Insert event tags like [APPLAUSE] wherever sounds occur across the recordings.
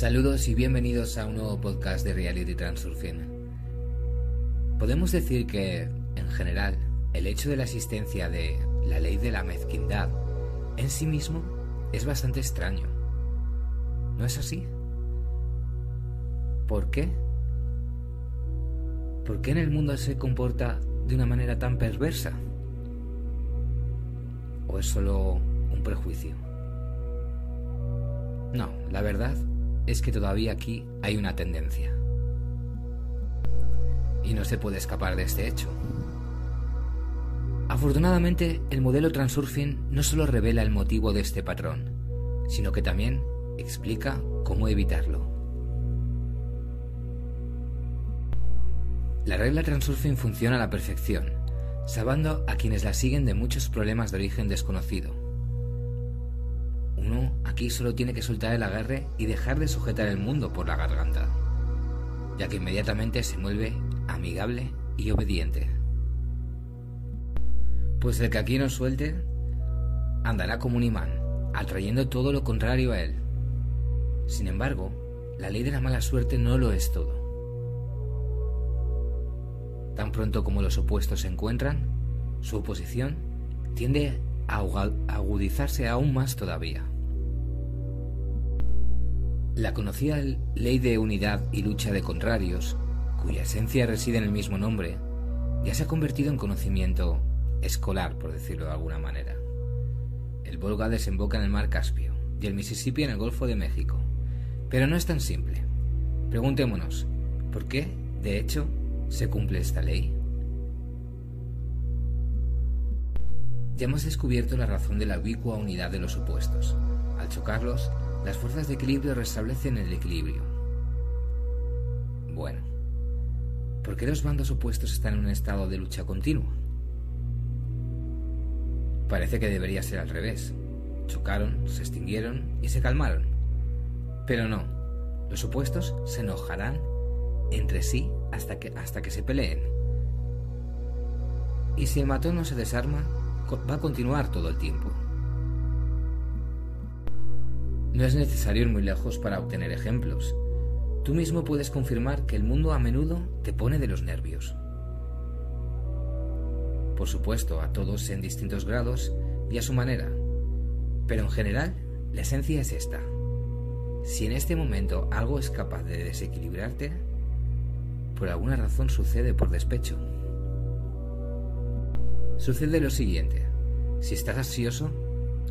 Saludos y bienvenidos a un nuevo podcast de Reality Transurfing. Podemos decir que, en general, el hecho de la existencia de la ley de la mezquindad en sí mismo es bastante extraño. ¿No es así? ¿Por qué? ¿Por qué en el mundo se comporta de una manera tan perversa? ¿O es solo un prejuicio? No, la verdad es que todavía aquí hay una tendencia. Y no se puede escapar de este hecho. Afortunadamente, el modelo Transurfing no solo revela el motivo de este patrón, sino que también explica cómo evitarlo. La regla Transurfing funciona a la perfección, salvando a quienes la siguen de muchos problemas de origen desconocido. Aquí solo tiene que soltar el agarre y dejar de sujetar el mundo por la garganta, ya que inmediatamente se vuelve amigable y obediente. Pues el que aquí no suelte, andará como un imán, atrayendo todo lo contrario a él. Sin embargo, la ley de la mala suerte no lo es todo. Tan pronto como los opuestos se encuentran, su oposición tiende a agudizarse aún más todavía. La conocida ley de unidad y lucha de contrarios, cuya esencia reside en el mismo nombre, ya se ha convertido en conocimiento escolar, por decirlo de alguna manera. El Volga desemboca en el mar Caspio y el Mississippi en el Golfo de México. Pero no es tan simple. Preguntémonos, ¿por qué, de hecho, se cumple esta ley? Ya hemos descubierto la razón de la ubicua unidad de los opuestos. Al chocarlos, las fuerzas de equilibrio restablecen el equilibrio. Bueno, ¿por qué los bandos opuestos están en un estado de lucha continua? Parece que debería ser al revés. Chocaron, se extinguieron y se calmaron. Pero no, los opuestos se enojarán entre sí hasta que, hasta que se peleen. Y si el matón no se desarma, va a continuar todo el tiempo. No es necesario ir muy lejos para obtener ejemplos. Tú mismo puedes confirmar que el mundo a menudo te pone de los nervios por supuesto, a todos en distintos grados y a su manera. Pero en general, la esencia es esta. Si en este momento algo es capaz de desequilibrarte, por alguna razón sucede por despecho. Sucede lo siguiente. Si estás ansioso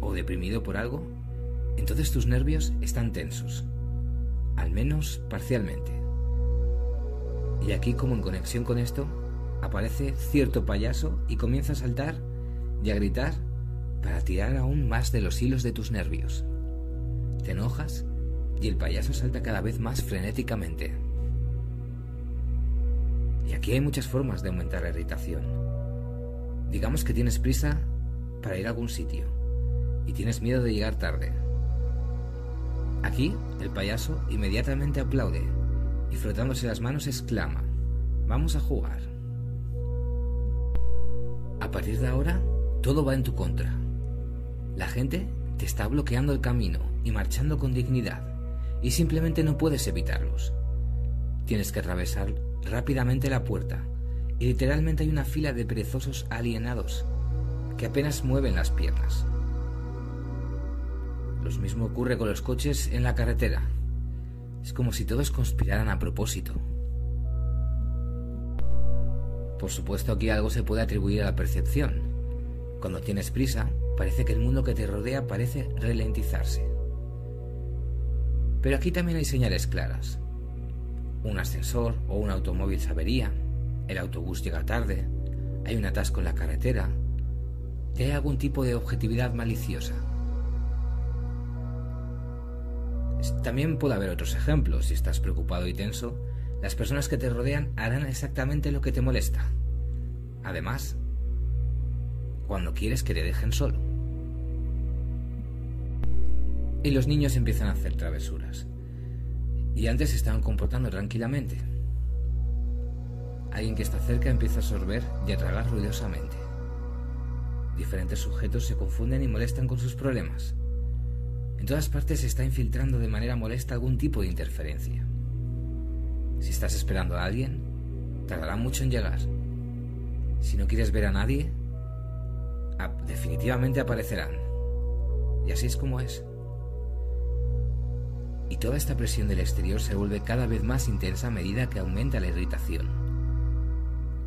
o deprimido por algo, entonces tus nervios están tensos, al menos parcialmente. Y aquí como en conexión con esto, aparece cierto payaso y comienza a saltar y a gritar para tirar aún más de los hilos de tus nervios. Te enojas y el payaso salta cada vez más frenéticamente. Y aquí hay muchas formas de aumentar la irritación. Digamos que tienes prisa para ir a algún sitio y tienes miedo de llegar tarde. Aquí el payaso inmediatamente aplaude y frotándose las manos exclama, vamos a jugar. A partir de ahora, todo va en tu contra. La gente te está bloqueando el camino y marchando con dignidad, y simplemente no puedes evitarlos. Tienes que atravesar rápidamente la puerta, y literalmente hay una fila de perezosos alienados que apenas mueven las piernas. Lo mismo ocurre con los coches en la carretera. Es como si todos conspiraran a propósito. Por supuesto aquí algo se puede atribuir a la percepción. Cuando tienes prisa, parece que el mundo que te rodea parece ralentizarse. Pero aquí también hay señales claras. Un ascensor o un automóvil se avería, el autobús llega tarde, hay un atasco en la carretera, y hay algún tipo de objetividad maliciosa. También puede haber otros ejemplos. Si estás preocupado y tenso, las personas que te rodean harán exactamente lo que te molesta. Además, cuando quieres que te dejen solo. Y los niños empiezan a hacer travesuras. Y antes estaban comportando tranquilamente. Alguien que está cerca empieza a sorber y a tragar ruidosamente. Diferentes sujetos se confunden y molestan con sus problemas. En todas partes se está infiltrando de manera molesta algún tipo de interferencia. Si estás esperando a alguien, tardará mucho en llegar. Si no quieres ver a nadie, definitivamente aparecerán. Y así es como es. Y toda esta presión del exterior se vuelve cada vez más intensa a medida que aumenta la irritación.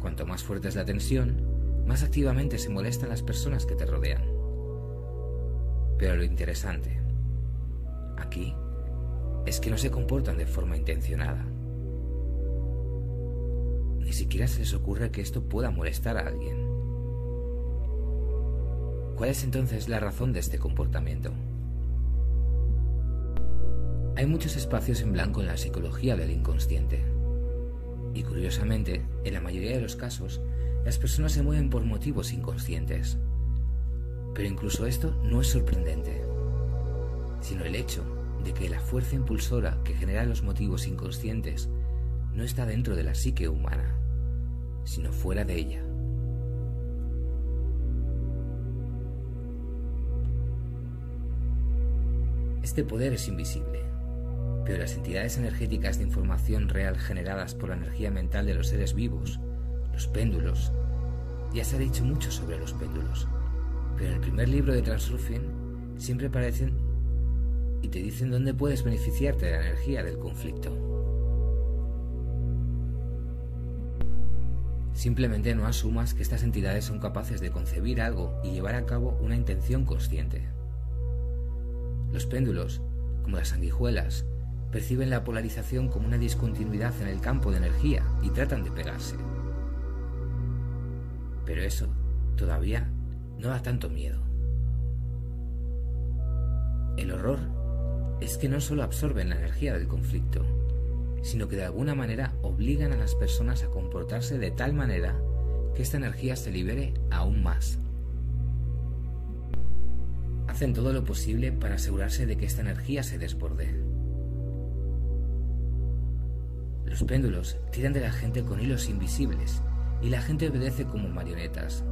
Cuanto más fuerte es la tensión, más activamente se molestan las personas que te rodean. Pero lo interesante aquí es que no se comportan de forma intencionada. Ni siquiera se les ocurre que esto pueda molestar a alguien. ¿Cuál es entonces la razón de este comportamiento? Hay muchos espacios en blanco en la psicología del inconsciente. Y curiosamente, en la mayoría de los casos, las personas se mueven por motivos inconscientes. Pero incluso esto no es sorprendente, sino el hecho de que la fuerza impulsora que genera los motivos inconscientes no está dentro de la psique humana, sino fuera de ella. Este poder es invisible, pero las entidades energéticas de información real generadas por la energía mental de los seres vivos, los péndulos, ya se ha dicho mucho sobre los péndulos, pero en el primer libro de Transruffing siempre aparecen y te dicen dónde puedes beneficiarte de la energía del conflicto. Simplemente no asumas que estas entidades son capaces de concebir algo y llevar a cabo una intención consciente. Los péndulos, como las sanguijuelas, perciben la polarización como una discontinuidad en el campo de energía y tratan de pegarse. Pero eso todavía no da tanto miedo. El horror es que no solo absorben la energía del conflicto, sino que de alguna manera obligan a las personas a comportarse de tal manera que esta energía se libere aún más. Hacen todo lo posible para asegurarse de que esta energía se desborde. Los péndulos tiran de la gente con hilos invisibles y la gente obedece como marionetas.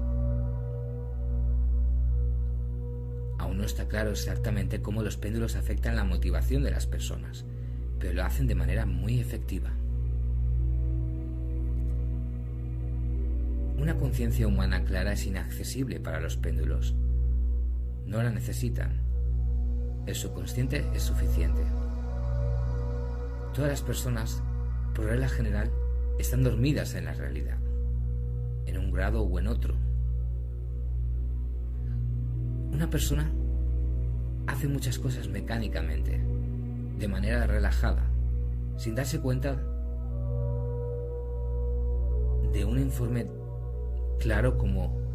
No está claro exactamente cómo los péndulos afectan la motivación de las personas, pero lo hacen de manera muy efectiva. Una conciencia humana clara es inaccesible para los péndulos. No la necesitan. El subconsciente es suficiente. Todas las personas, por regla general, están dormidas en la realidad, en un grado o en otro. Una persona hace muchas cosas mecánicamente, de manera relajada, sin darse cuenta de un informe claro como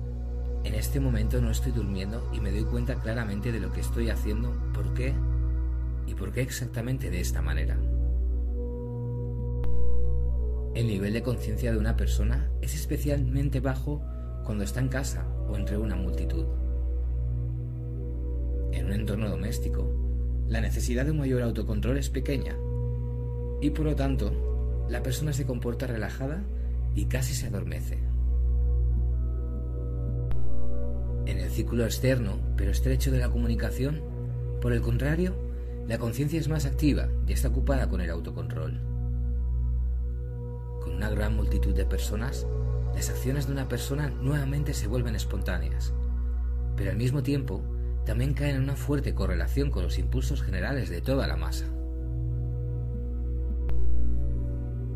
en este momento no estoy durmiendo y me doy cuenta claramente de lo que estoy haciendo, por qué y por qué exactamente de esta manera. El nivel de conciencia de una persona es especialmente bajo cuando está en casa o entre una multitud. En un entorno doméstico, la necesidad de un mayor autocontrol es pequeña y por lo tanto la persona se comporta relajada y casi se adormece. En el círculo externo, pero estrecho de la comunicación, por el contrario, la conciencia es más activa y está ocupada con el autocontrol. Con una gran multitud de personas, las acciones de una persona nuevamente se vuelven espontáneas, pero al mismo tiempo también caen en una fuerte correlación con los impulsos generales de toda la masa.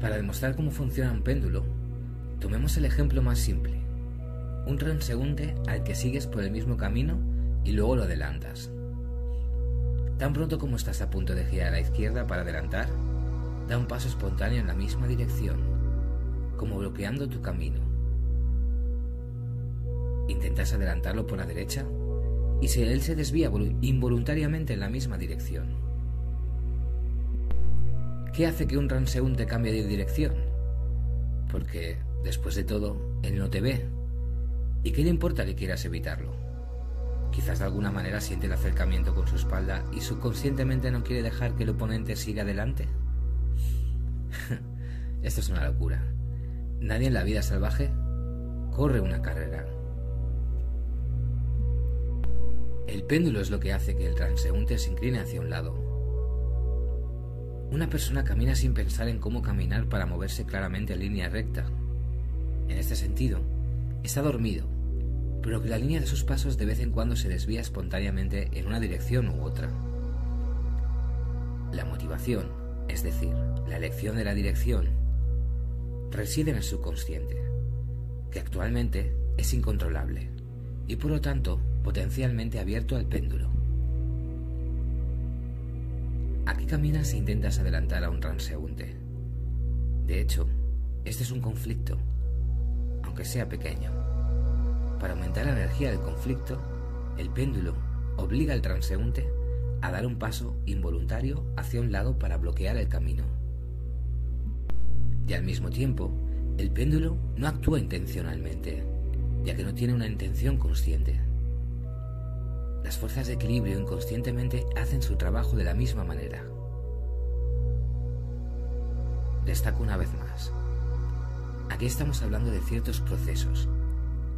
Para demostrar cómo funciona un péndulo, tomemos el ejemplo más simple un transeúnte al que sigues por el mismo camino y luego lo adelantas. Tan pronto como estás a punto de girar a la izquierda para adelantar, da un paso espontáneo en la misma dirección, como bloqueando tu camino. Intentas adelantarlo por la derecha y si él se desvía involuntariamente en la misma dirección. ¿Qué hace que un transeúnte cambie de dirección? Porque, después de todo, él no te ve ¿Y qué le importa que quieras evitarlo? Quizás de alguna manera siente el acercamiento con su espalda y subconscientemente no quiere dejar que el oponente siga adelante. [LAUGHS] Esto es una locura. Nadie en la vida salvaje corre una carrera. El péndulo es lo que hace que el transeúnte se incline hacia un lado. Una persona camina sin pensar en cómo caminar para moverse claramente en línea recta. En este sentido, está dormido, pero que la línea de sus pasos de vez en cuando se desvía espontáneamente en una dirección u otra. La motivación, es decir, la elección de la dirección, reside en el subconsciente, que actualmente es incontrolable y por lo tanto potencialmente abierto al péndulo. Aquí caminas e intentas adelantar a un transeúnte. De hecho, este es un conflicto, aunque sea pequeño. Para aumentar la energía del conflicto, el péndulo obliga al transeúnte a dar un paso involuntario hacia un lado para bloquear el camino. Y al mismo tiempo, el péndulo no actúa intencionalmente, ya que no tiene una intención consciente. Las fuerzas de equilibrio inconscientemente hacen su trabajo de la misma manera. Destaco una vez más. Aquí estamos hablando de ciertos procesos,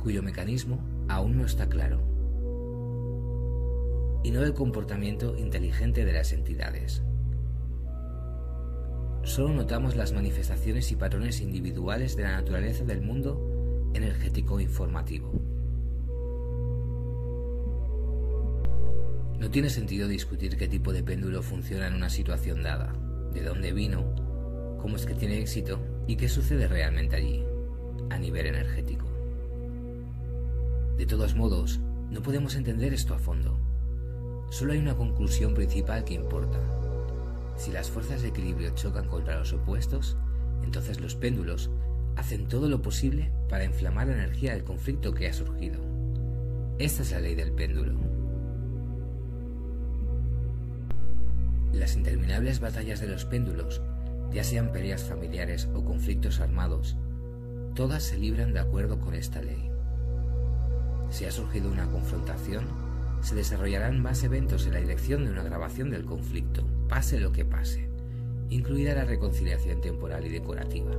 cuyo mecanismo aún no está claro, y no del comportamiento inteligente de las entidades. Solo notamos las manifestaciones y patrones individuales de la naturaleza del mundo energético informativo. Tiene sentido discutir qué tipo de péndulo funciona en una situación dada, de dónde vino, cómo es que tiene éxito y qué sucede realmente allí, a nivel energético. De todos modos, no podemos entender esto a fondo. Solo hay una conclusión principal que importa. Si las fuerzas de equilibrio chocan contra los opuestos, entonces los péndulos hacen todo lo posible para inflamar la energía del conflicto que ha surgido. Esta es la ley del péndulo. Las interminables batallas de los péndulos, ya sean peleas familiares o conflictos armados, todas se libran de acuerdo con esta ley. Si ha surgido una confrontación, se desarrollarán más eventos en la dirección de una grabación del conflicto, pase lo que pase, incluida la reconciliación temporal y decorativa.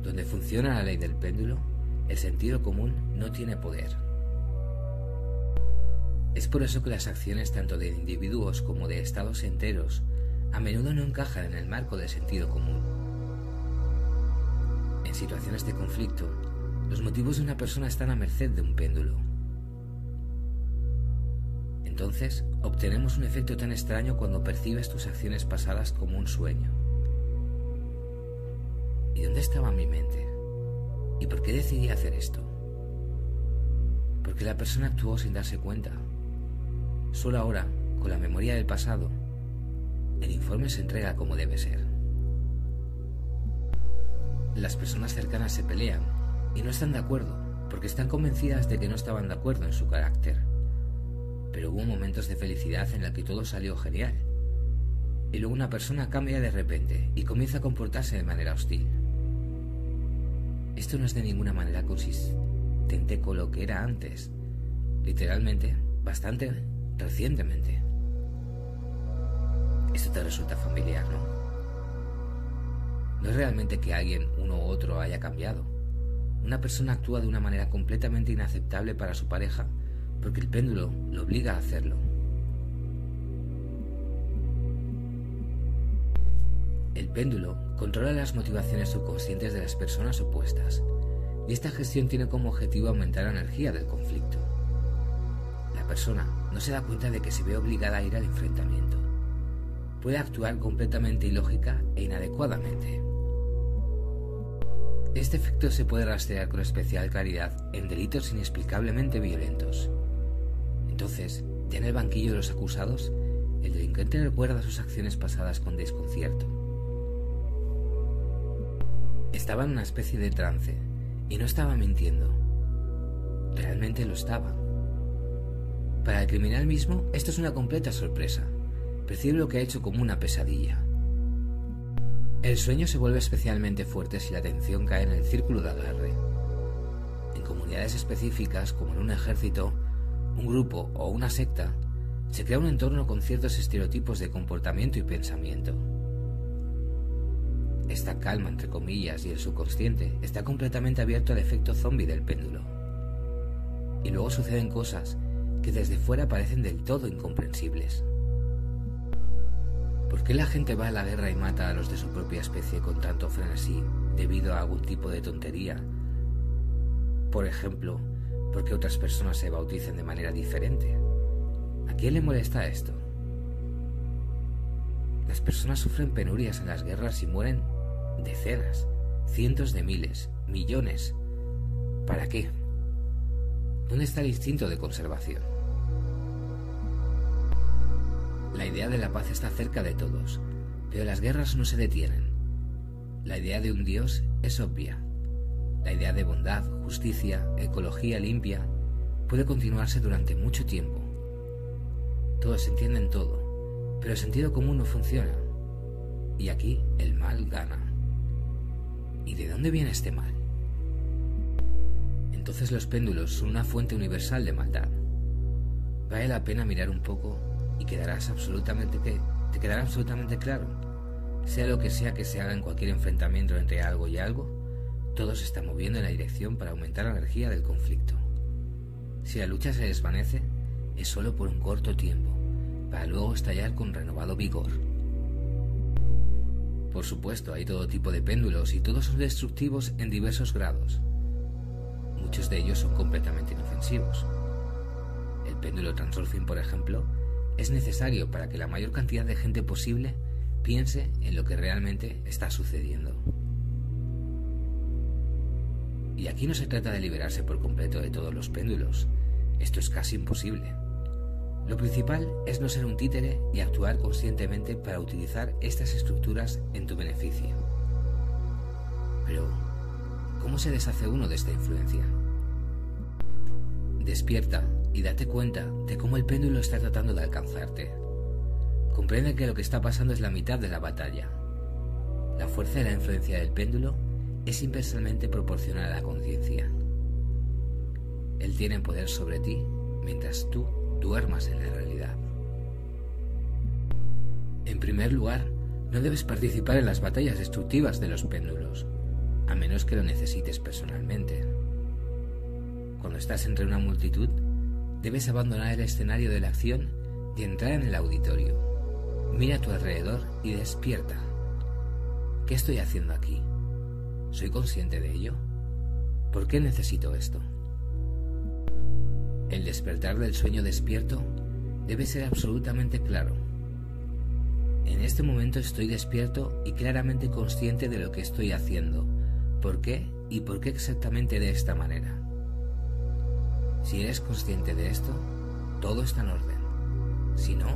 Donde funciona la ley del péndulo, el sentido común no tiene poder. Es por eso que las acciones tanto de individuos como de estados enteros a menudo no encajan en el marco del sentido común. En situaciones de conflicto, los motivos de una persona están a merced de un péndulo. Entonces, obtenemos un efecto tan extraño cuando percibes tus acciones pasadas como un sueño. ¿Y dónde estaba mi mente? ¿Y por qué decidí hacer esto? Porque la persona actuó sin darse cuenta. Solo ahora, con la memoria del pasado, el informe se entrega como debe ser. Las personas cercanas se pelean y no están de acuerdo, porque están convencidas de que no estaban de acuerdo en su carácter. Pero hubo momentos de felicidad en la que todo salió genial. Y luego una persona cambia de repente y comienza a comportarse de manera hostil. Esto no es de ninguna manera consistente con lo que era antes. Literalmente, bastante recientemente. Esto te resulta familiar, ¿no? No es realmente que alguien, uno u otro, haya cambiado una persona actúa de una manera completamente inaceptable para su pareja porque el péndulo lo obliga a hacerlo. El péndulo controla las motivaciones subconscientes de las personas opuestas y esta gestión tiene como objetivo aumentar la energía del conflicto. Persona no se da cuenta de que se ve obligada a ir al enfrentamiento. Puede actuar completamente ilógica e inadecuadamente. Este efecto se puede rastrear con especial claridad en delitos inexplicablemente violentos. Entonces, ya en el banquillo de los acusados, el delincuente recuerda sus acciones pasadas con desconcierto. Estaba en una especie de trance y no estaba mintiendo. Realmente lo estaba. Para el criminal mismo, esto es una completa sorpresa. Percibe lo que ha hecho como una pesadilla. El sueño se vuelve especialmente fuerte si la atención cae en el círculo de agarre. En comunidades específicas, como en un ejército, un grupo o una secta, se crea un entorno con ciertos estereotipos de comportamiento y pensamiento. Esta calma, entre comillas, y el subconsciente está completamente abierto al efecto zombie del péndulo. y luego suceden cosas que desde fuera parecen del todo incomprensibles. ¿Por qué la gente va a la guerra y mata a los de su propia especie con tanto frenesí debido a algún tipo de tontería? Por ejemplo, ¿por qué otras personas se bauticen de manera diferente? ¿A quién le molesta esto? Las personas sufren penurias en las guerras y mueren decenas, cientos de miles, millones. ¿Para qué? ¿Dónde está el instinto de conservación? La idea de la paz está cerca de todos, pero las guerras no se detienen. La idea de un Dios es obvia. La idea de bondad, justicia, ecología limpia puede continuarse durante mucho tiempo. Todos entienden todo, pero el sentido común no funciona. Y aquí el mal gana. ¿Y de dónde viene este mal? entonces los péndulos son una fuente universal de maldad. Vale la pena mirar un poco y quedarás absolutamente que te quedará absolutamente claro. Sea lo que sea que se haga en cualquier enfrentamiento entre algo y algo, todo se está moviendo en la dirección para aumentar la energía del conflicto. Si la lucha se desvanece, es solo por un corto tiempo, para luego estallar con renovado vigor. Por supuesto, hay todo tipo de péndulos y todos son destructivos en diversos grados. Muchos de ellos son completamente inofensivos. El péndulo Transurfing, por ejemplo, es necesario para que la mayor cantidad de gente posible piense en lo que realmente está sucediendo. Y aquí no se trata de liberarse por completo de todos los péndulos. Esto es casi imposible. Lo principal es no ser un títere y actuar conscientemente para utilizar estas estructuras en tu beneficio. Pero, ¿cómo se deshace uno de esta influencia? Despierta y date cuenta de cómo el péndulo está tratando de alcanzarte. Comprende que lo que está pasando es la mitad de la batalla. La fuerza de la influencia del péndulo es inversamente proporcional a la conciencia. Él tiene poder sobre ti mientras tú duermas en la realidad. En primer lugar, no debes participar en las batallas destructivas de los péndulos, a menos que lo necesites personalmente. Cuando estás entre una multitud, debes abandonar el escenario de la acción y entrar en el auditorio. Mira a tu alrededor y despierta. ¿Qué estoy haciendo aquí? ¿Soy consciente de ello? ¿Por qué necesito esto? El despertar del sueño despierto debe ser absolutamente claro. En este momento estoy despierto y claramente consciente de lo que estoy haciendo, por qué y por qué exactamente de esta manera. Si eres consciente de esto, todo está en orden. Si no,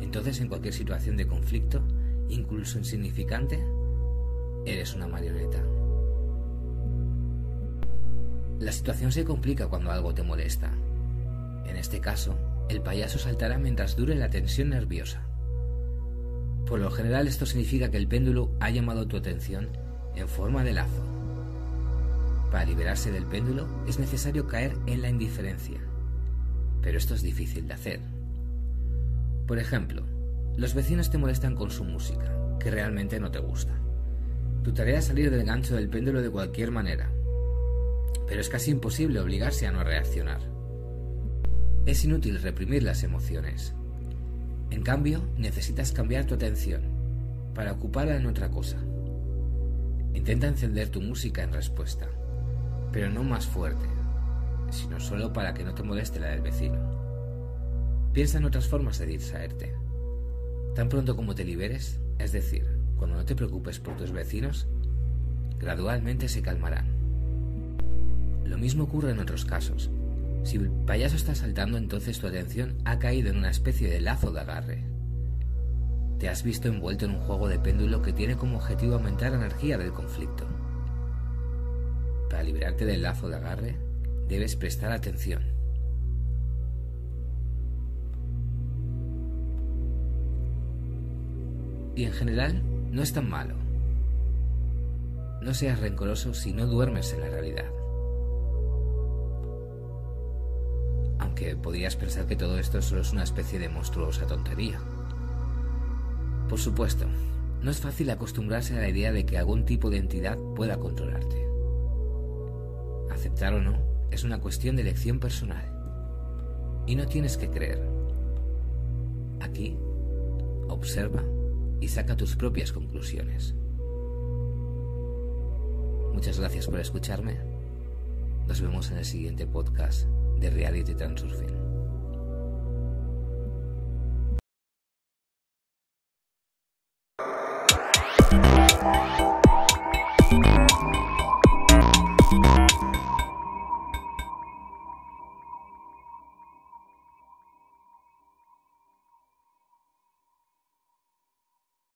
entonces en cualquier situación de conflicto, incluso insignificante, eres una marioneta. La situación se complica cuando algo te molesta. En este caso, el payaso saltará mientras dure la tensión nerviosa. Por lo general esto significa que el péndulo ha llamado tu atención en forma de lazo. Para liberarse del péndulo es necesario caer en la indiferencia, pero esto es difícil de hacer. Por ejemplo, los vecinos te molestan con su música, que realmente no te gusta. Tu tarea es salir del gancho del péndulo de cualquier manera, pero es casi imposible obligarse a no reaccionar. Es inútil reprimir las emociones. En cambio, necesitas cambiar tu atención para ocuparla en otra cosa. Intenta encender tu música en respuesta pero no más fuerte, sino solo para que no te moleste la del vecino. Piensa en otras formas de distraerte. Tan pronto como te liberes, es decir, cuando no te preocupes por tus vecinos, gradualmente se calmarán. Lo mismo ocurre en otros casos. Si el payaso está saltando, entonces tu atención ha caído en una especie de lazo de agarre. Te has visto envuelto en un juego de péndulo que tiene como objetivo aumentar la energía del conflicto. Para liberarte del lazo de agarre, debes prestar atención. Y en general, no es tan malo. No seas rencoroso si no duermes en la realidad. Aunque podrías pensar que todo esto solo es una especie de monstruosa tontería. Por supuesto, no es fácil acostumbrarse a la idea de que algún tipo de entidad pueda controlarte aceptar o no, es una cuestión de elección personal. Y no tienes que creer. Aquí, observa y saca tus propias conclusiones. Muchas gracias por escucharme. Nos vemos en el siguiente podcast de Reality Transurfing.